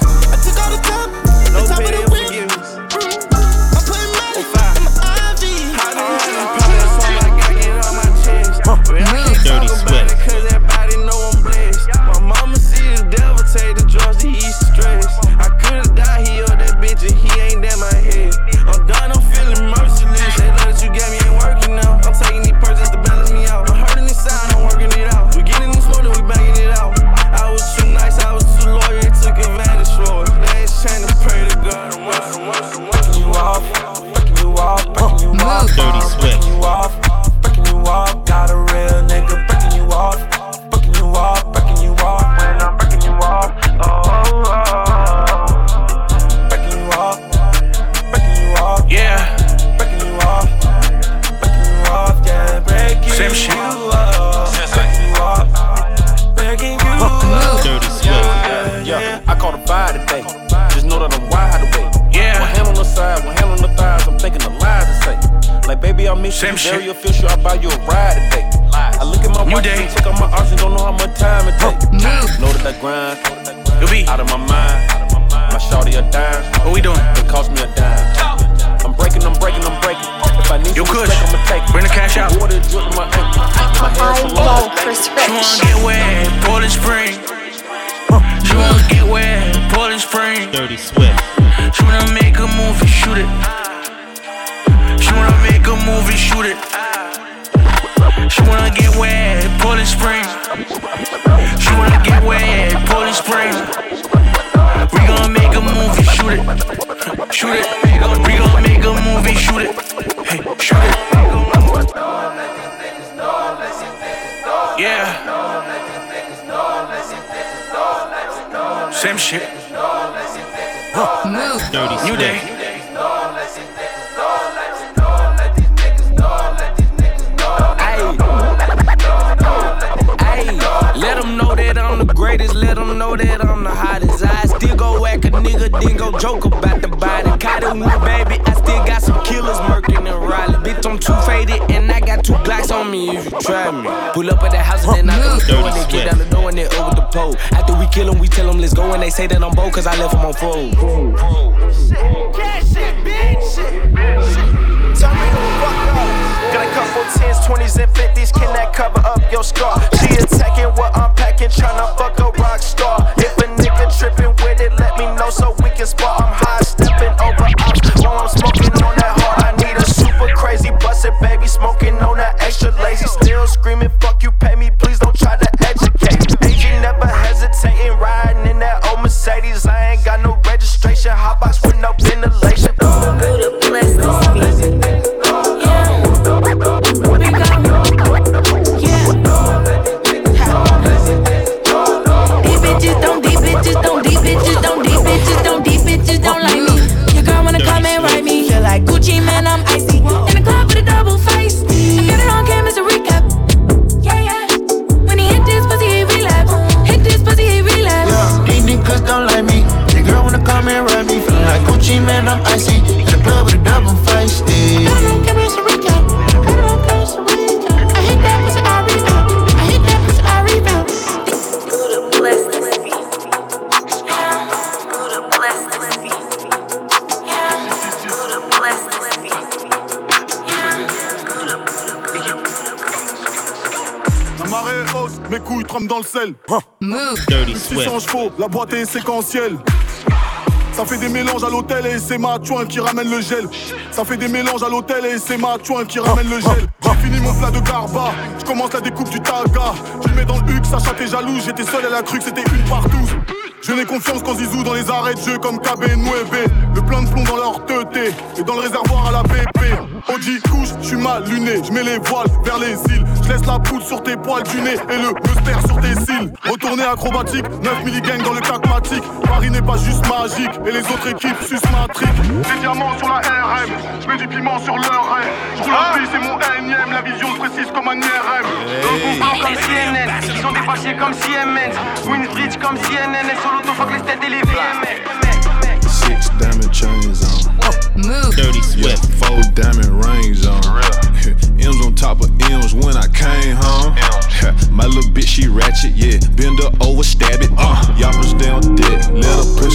Same shit. Very official. I'll buy you a ride today. I look at my New watch day. and check out my options. Don't know how much time it take. Know that I grind. You be out of my mind. My shawty a dime. What we doing? It cost me a dime. I'm breaking, I'm breaking, I'm breaking. If I need You some kush. respect, I'ma take it. Bring the cash out. Water drip in my ankle. My hands so long. She wanna get wet, Poland Spring. She wanna get wet, Poland Spring. Dirty Swift. She wanna make a movie, shoot it. She wanna make a movie, shoot it. She wanna get wet, Poland Spring. She wanna get wet, Poland Spring. We gonna make a movie, shoot it. Shoot it. We gonna make a movie, shoot it. Hey, shoot it. Yeah. Same shit. Dirty New day. Let them know that I'm the hottest. I still go whack a nigga, then go joke about the body. Caught it with baby, I still got some killers murking and Raleigh. Bitch, I'm too faded, and I got two Glocks on me if you try me. Pull up at the house and then knock on the door, and then get down the door and then over the pole. After we kill them, we tell them let's go, and they say that I'm bold, cause I left them on fold. Cash shit, bitch. Tell me who fuck up. Got a couple 10s, 20s, and 50s. Can that cover up your scar? She attacking what I'm packing, tryna fuck a rock star. If a nigga tripping with it, let me know so we can spar. I'm high stepping over ops while I'm smoking smoking on that extra lazy. Still screaming, fuck you, pay me, please don't try to educate. Aging never hesitating, riding in that old Mercedes. I ain't got no registration, hot box with no ventilation. Sel. Dirty 600 Swift. chevaux, la boîte est séquentielle. Ça fait des mélanges à l'hôtel et c'est ma chouin qui ramène le gel. Ça fait des mélanges à l'hôtel et c'est ma chouin qui ramène le gel. J'ai fini mon plat de garba, je commence la découpe du taga. Je le mets dans le huc, Sacha t'es jaloux, j'étais seul, elle a cru que c'était une partout. Je n'ai confiance qu'en Zizou dans les arrêts de jeu comme KB Nueve. Le plein de plomb dans leur teuté et dans le réservoir à la BP. Audi couche, je suis mal luné, je mets les voiles vers les îles. Je laisse la sur tes poils du nez et le musper sur tes cils. Retourner acrobatique, 9 milligang dans le pragmatique. Paris n'est pas juste magique et les autres équipes sucent matrique. Des diamants sur la RM, je mets du piment sur leur rêve. Je roule un c'est mon énième, la vision se précise comme un IRM. comme CNN, ils sont dépassés comme Siemens. Winbridge comme CNN, et sur l'autofuck les têtes et les VMS. Six diamond chains on. Dirty Yeah, Swift. four diamond rings on. M's on top of M's when I came home. My little bitch, she ratchet, yeah. Bend her over, stab it. Uh, Yoppers down dead. Let her push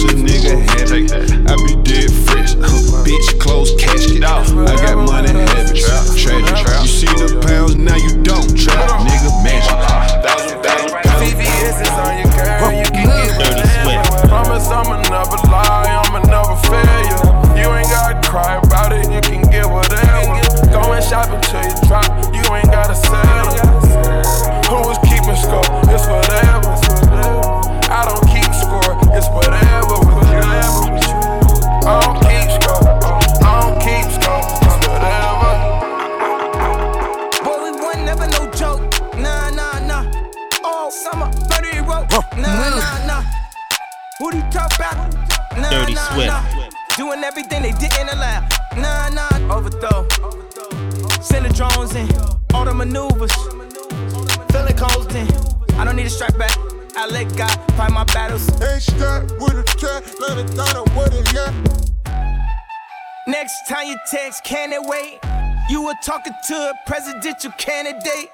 talking to a presidential candidate.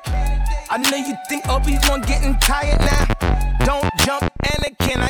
I know you think Obi-Wan getting tired now. Don't jump, Anakin. I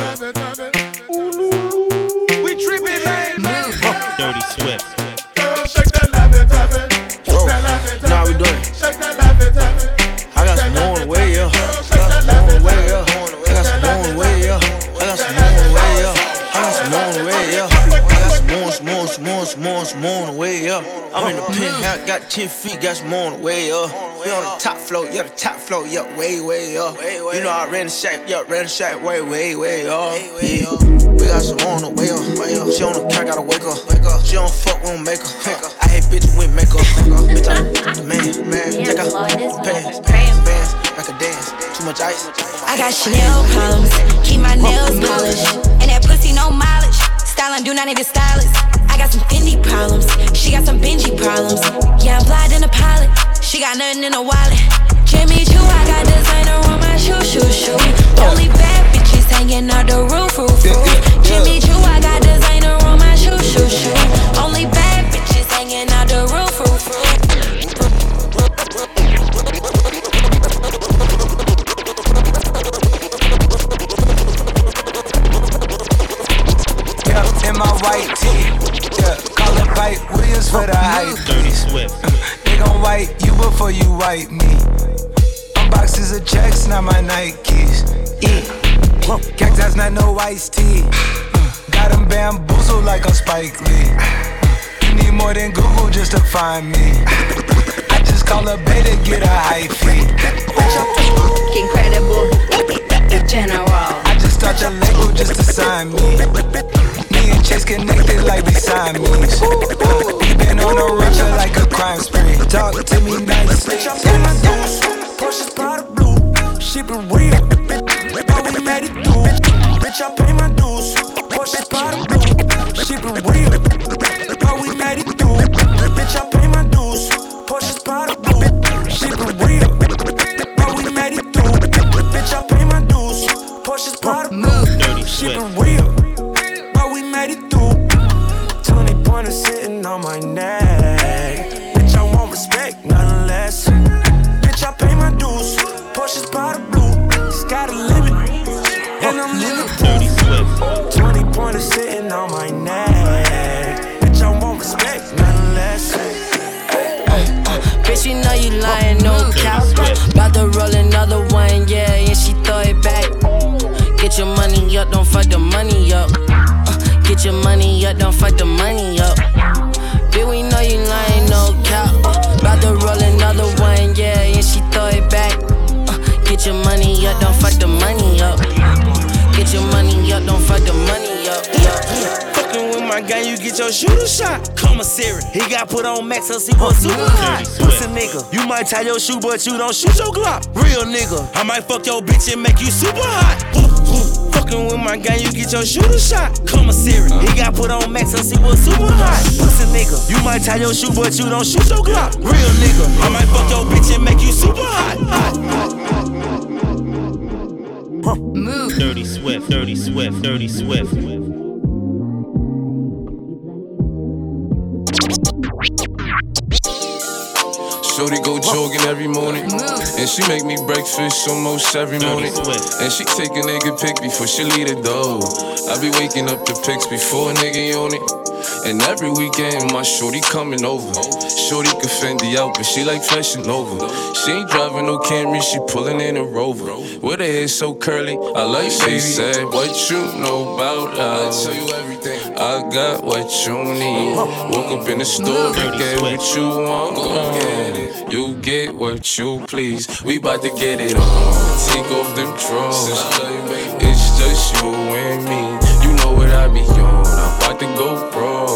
Yeah. I'm in the penthouse, got 10 feet, got some more on the way, up. We on the top floor, yeah, the top floor, yeah, way, way up. You know I ran the shack, yeah, ran the shack, way, way, way up. Yeah. We got some more on the way up, up. She on the couch, gotta wake up, wake up. She don't fuck, we don't make her. I hate bitches with makeup, bitch. I'm the man, man. Take off pants, pants, pants, like a dance. Too much ice. I got Chanel problems, keep my nails polished, and that pussy no mileage. Styling do not need a stylist. Got some Fendi problems, she got some Benji problems. Yeah, I'm fly in a pilot, she got nothing in a wallet. Jimmy Choo, I got designer on my shoe, shoe, shoe. Only bad bitches hanging out the roof, roof, roof. Jimmy Choo, I got designer on my shoe, shoe, shoe. Only bad bitches hanging out the roof, roof, roof. My white tee. Yeah, call it Pipe Williams for the hype. Dirty Swift. they gon' wipe you before you wipe me. Unboxes of checks, not my Nikes. Yeah. Cactus, not no iced tea. Got them bamboozled like I'm Spike Lee. You need more than Google just to find me. I just call a beta, get a high fee. Incredible, general. I just start your label just to sign me. Chase connected like we Siamese. Uh, been on a run like a crime spree. Talk to me nicely. Bitch, I pay my dues. Porsche's Prada blue. Shit been real. Tie your shoe, but you don't shoot your Glock. Real nigga, I might fuck your bitch and make you super hot. Fucking with my gang, you get your shooter shot. Commissary, he got put on max, so see what's super hot. Pussy nigga, you might tie your shoe, but you don't shoot your Glock. Real nigga, I might fuck your bitch and make you super hot. Move. Dirty Swift. Dirty Swift. Dirty Swift. She make me breakfast almost every morning. And she take a nigga pic before she leave the door. I be waking up the pics before a nigga on it. And every weekend my shorty coming over. Shorty can Fendi out, but she like flashing over. She ain't driving no Camry, she pulling in a Rover. With her hair so curly, I like she said, What you know about love? I tell you everything. I got what you need. Woke up in the store, get what you want. Go get it. You get what you please. We bout to get it on. Take off them drawers. It's just you and me. You know what I be on. I'm about to go raw.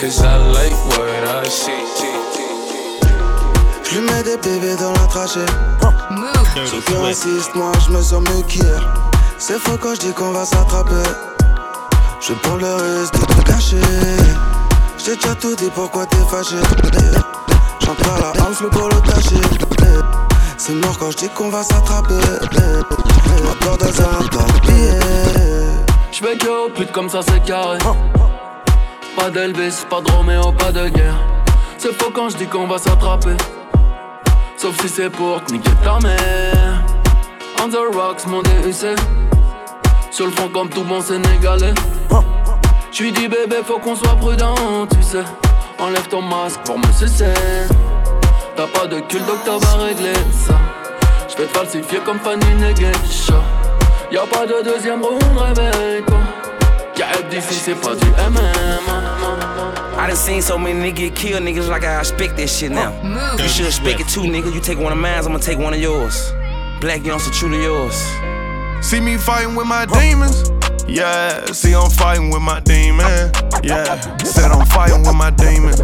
Cause I like what I see. Je mets des bébés dans la trachée. Si tu insistes, moi je me sens mieux qu'hier. C'est faux quand je dis qu'on va s'attraper. Je prends le risque de tout cacher. J'ai déjà tout dit, pourquoi t'es fâché? J'entre à la hanse, le pour le cacher. C'est mort quand je dis qu'on va s'attraper. Ma peur dans un billet. J'vais que aux putes comme ça c'est carré Pas d'Elvis, pas de Roméo, pas de guerre C'est faux quand je dis qu'on va s'attraper Sauf si c'est pour niquer ta mère On the rocks, mon DUC Sur le front comme tout bon sénégalais J'lui dis bébé faut qu'on soit prudent, tu sais Enlève ton masque pour me sucer T'as pas de cul donc t'as va régler ça J'vais te falsifier comme Fanny Negesha Y'a pas de deuxième round, réveille-toi Y'a FD défi, c'est pas du MM. I done seen so many niggas get killed, niggas like I expect that shit now. You should expect it too, nigga. You take one of mine, I'ma take one of yours. Black, you on some truly yours. See me fighting with my demons? Yeah, see I'm fighting with my demon. Yeah, said I'm fighting with my demons.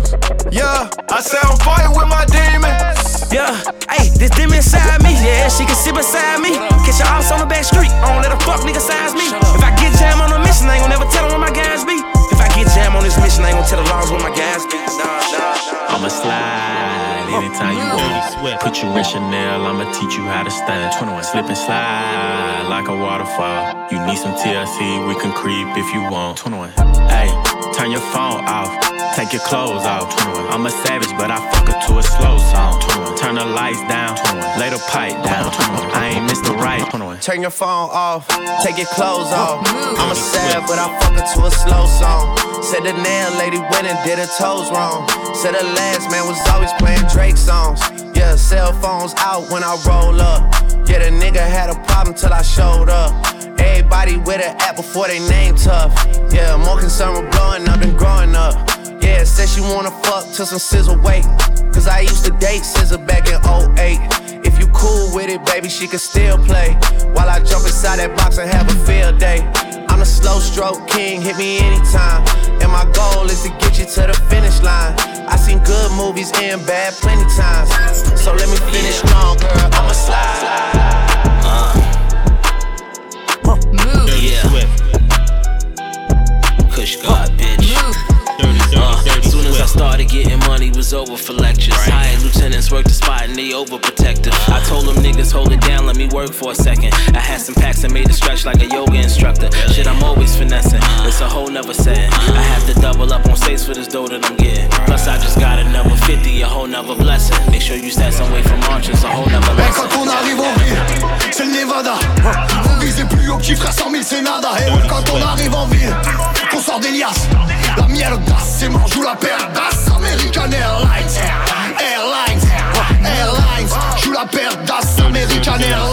Yeah, I said I'm fighting with my demons. Yeah, hey, this demon inside me. Yeah, she can sit beside me. Catch her off on the back street. I don't let a fuck nigga size me. If I get jam on a mission, I ain't gon' never tell her where my guys be. If I get jam on this mission, I ain't gon' tell the laws where my guys be. Nah, nah, nah. I'ma slide anytime you want. Put you in Chanel, I'ma teach you how to stand. 21. Slip and slide like a waterfall. You need some TLC, we can creep if you want. 21. Hey, turn your phone off, take your clothes off. 21. I'm a savage, but I fuck her to a slow song. 21. Turn the lights down, 21. lay the pipe down. 21. I ain't Mr. Right. 21. Turn your phone off, take your clothes off. I'm a sad, but I fuck her to a slow song. Said the nail lady went and did her toes wrong. Said the last man was always playing Drake songs. Yeah, cell phones out when I roll up. Yeah, the nigga had a problem till I showed up. Everybody with an app before they name tough. Yeah, more concerned with blowing up than growing up. Yeah, said she wanna fuck till some sizzle wait. Cause I used to date Scissor back in 08. If you cool with it, baby, she can still play. While I jump inside that box and have a field day. I'm a slow stroke king, hit me anytime. And my goal is to get you to the finish line. I seen good movies and bad plenty times. So let me finish strong, girl. I'ma slide. Uh. Move. Yeah. Kush God, bitch. Started getting money, was over for lectures. High lieutenants work the spot and they overprotective. I told them niggas hold it down, let me work for a second. I had some packs and made it stretch like a yoga instructor. Shit, I'm always finessing. Uh-huh. It's a whole nother setting. I have to double up on states for this dough that I'm getting. Plus, I just got another 50, a whole nother blessing. Make sure you stat some way from marches, a whole nother Et lesson. quand on arrive en ville, c'est le Nevada. Faut viser plus haut, petit frère 100 000, c'est nada. Et quand on arrive en ville, forcément joue la perdasse American Airlines. Airlines. Airlines. Joue la perdasse American Airlines.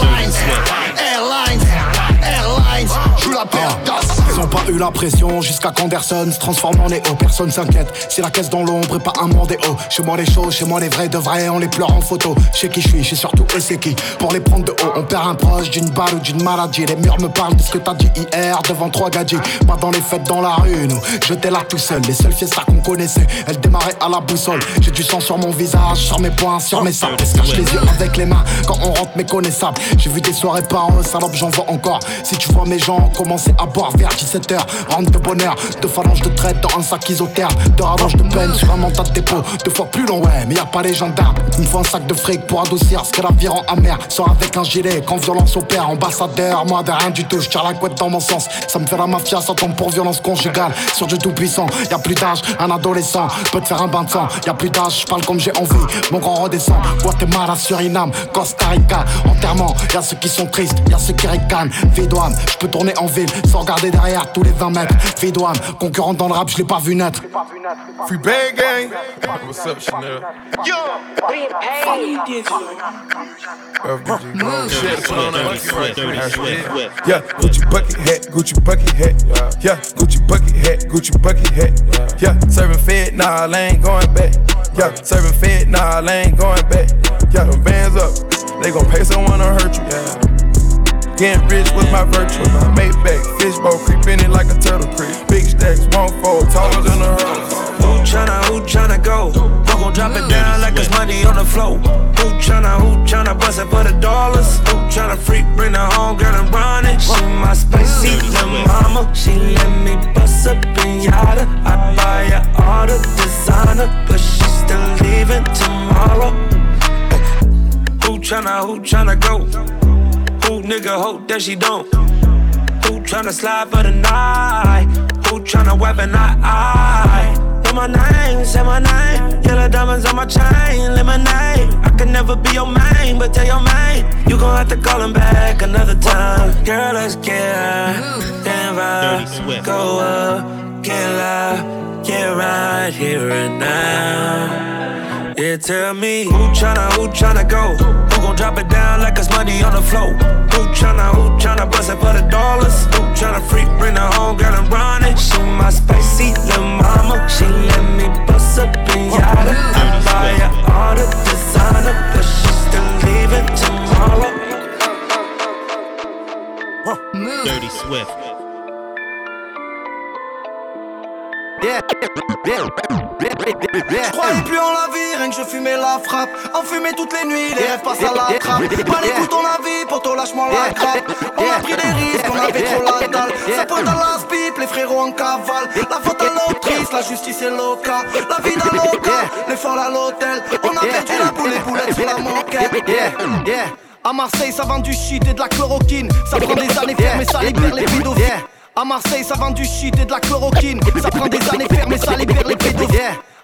Eu la pression jusqu'à qu'Anderson se transforme en Néo. Personne s'inquiète, c'est la caisse dans l'ombre et pas un mandéo. Chez moi les choses, chez moi les vrais de vrais, on les pleure en photo. Chez qui je suis, sais surtout eux c'est qui. Pour les prendre de haut, on perd un proche d'une balle ou d'une maladie. Les murs me parlent de ce que t'as dit hier devant trois gadgets. Pas dans les fêtes dans la rue, nous. J'étais là tout seul, les seules fiestas qu'on connaissait. Elles démarraient à la boussole. J'ai du sang sur mon visage, sur mes poings, sur mes sables. Se cache les yeux avec les mains quand on rentre méconnaissable. J'ai vu des soirées par eux, salope, j'en vois encore. Si tu vois mes gens commencer à boire vers 17h, rentre de bonheur, deux phalanges de traite dans un sac isotherme, deux rallonges de peine sur un mental de dépôt, deux fois plus long, ouais, mais y a pas les gendarmes. Il me faut un sac de fric pour adoucir ce qu'est l'aviron amer. Sors avec un gilet quand violence opère, ambassadeur, moi de rien du tout, je tire la couette dans mon sens. Ça me fait la mafia, ça tombe pour violence conjugale. Sur du tout puissant, y a plus d'âge, un adolescent peut te faire un bain de sang. Y a plus d'âge, je parle comme j'ai envie, mon grand redescend. Guatemala, Suriname, Costa Rica, enterrement. Y a ceux qui sont tristes, y a ceux qui ricanent. Vidouane, je peux tourner en ville sans regarder derrière tous les 20 mètres. Vidouane, concurrent dans le rap, je l'ai pas vu naître. Free Bang Gang. What's up, Chanel? That. Yeah, Gucci bucket hat, Gucci bucket hat. Yeah, Gucci bucket hat, Gucci bucket hat. Yeah, serving fed, nah, I ain't going back. Yeah, serving fed, nah, I ain't going back. Yeah, them bands up, they gon' pay someone to hurt you. Yeah. Getting rich was my virtue. Maybach, fishbowl, creeping it like a turtle creep. Big stacks, won't fold, taller than a hurdle. Who tryna, who tryna go? Who gon' drop it down like it's money on the floor? Who tryna, who tryna bust it for the dollars? Who tryna freak, bring her home, girl, and run it? She my spicy little mama. She let me bust up in yada. I buy her all the designer, but she still leaving tomorrow. Who tryna, who tryna go? Hope that she don't? Who tryna slide for the night? Who tryna weapon I? Say my name, say my name. Yellow diamonds on my chain, lemonade. I can never be your main, but tell your main you gon' have to call him back another time. Girl, let's get high, damn right. Go up, get loud, get right here and now. Yeah, tell me who tryna, who tryna go? Who gon' drop it down like it's money on the floor? Who tryna, who tryna bust it for the dollars? Who tryna freak, bring her home, girl, and run it? She my spicy little mama, She let me bust a pinata. I buy her all the designer, but she still leaving tomorrow. Dirty Swift. Je croyais plus en la vie, rien que je fumais la frappe. En fumée toutes les nuits, les rêves passent à la trappe. Pas les coups la vie, pour lâche-moi la grappe. On a pris des risques, on avait trop la dalle. Ça pointe à la pipe, les frérots en cavale. La faute à l'autrice, la justice est loca. La vie d'un loca, les folles à l'hôtel. On a perdu la boule, les boulettes sur la yeah. À Marseille, ça vend du shit et de la chloroquine. Ça prend des années fermes, mais ça libère les pédophiles. À Marseille, ça vend du shit et de la chloroquine. Ça prend des années fermes, mais ça libère les pédophiles.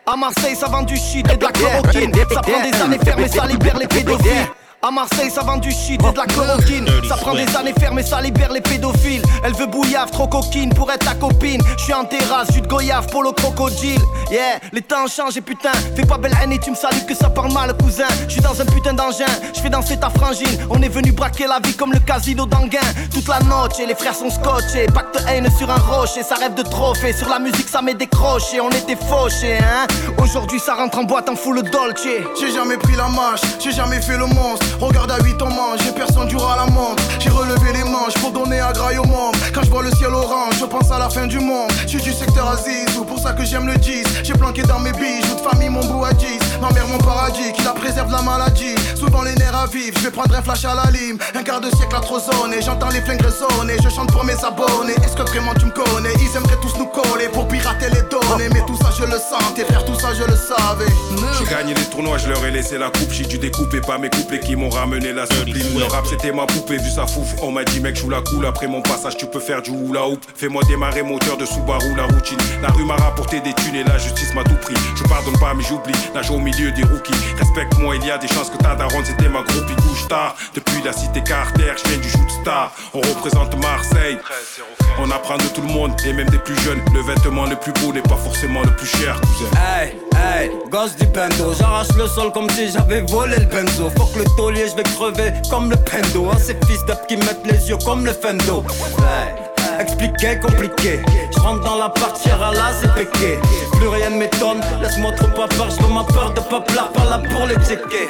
À Marseille, ça vend du shit et de la chloroquine. Ça prend des années fermes, mais ça libère les pédophiles. À Marseille, ça vend du shit et de la chloroquine. Ça prend des années fermes, mais ça libère les pédophiles. Elle veut bouillave, trop coquine pour être ta copine. Je suis en terrasse, jus de goyave, polo crocodile. Yeah, les temps changent et putain, fais pas belle haine et tu me salues que ça parle mal, cousin. Je suis dans un putain d'engin, je fais danser ta frangine. On est venu braquer la vie comme le casino d'Anguin. Toute la noche et les frères sont scotchés. Pacte haine sur un rocher, ça rêve de trophée. Sur la musique, ça m'est décroché, on était fauchés, hein. Aujourd'hui, ça rentre en boîte en full dolce. J'ai jamais pris la marche, j'ai jamais fait le monstre. Regarde à 8 en manche, j'ai personne du à la montre. J'ai relevé les manches pour donner à graille au monde. Quand je vois le ciel orange, je pense à la fin du monde. Je suis du secteur Aziz, ou pour ça que j'aime le 10. J'ai planqué dans mes bijoux de famille mon bout à 10. Ma mère, mon paradis, qui la préserve de la maladie. Souvent les nerfs à vivre, je vais prendre un flash à la lime. Un quart de siècle à trop et j'entends les flingues résonner. Je chante pour mes abonnés. Est-ce que vraiment tu me connais? Ils aimeraient tous nous coller pour pirater les données. Mais tout ça, je le sentais, frère, tout ça, je le savais. J'ai gagné les tournois, je leur ai laissé la coupe. J'ai dû découper pas mes couplets qui m'ont ramené la sublime. Le rap c'était ma poupée, vu sa fouf. On m'a dit mec, joue la cool. Après mon passage, tu peux faire du hula hoop. Fais-moi démarrer moteur de Subaru, la routine. La rue m'a rapporté des thunes et la justice m'a tout pris. Je pardonne pas, mais j'oublie. Nage au milieu des rookies. Respecte-moi, il y a des chances que ta daronne c'était ma groupie couche tard. Depuis la cité Carter, je viens du shoot star. On représente Marseille. On apprend de tout le monde et même des plus jeunes. Le vêtement le plus beau n'est pas forcément le plus cher, cousin. Hey, hey, gosse du pendo. J'arrache le sol comme si j'avais volé le benzo. Faut que le je vais crever comme le pendo. Hein, ces fils d'up qui mettent les yeux comme le fendo. Hey, expliqué, compliqué. Je rentre dans la partière à la c'est péqué. Plus rien ne m'étonne, laisse-moi trop pas peur. Je ma peur de pas par là pour les checker.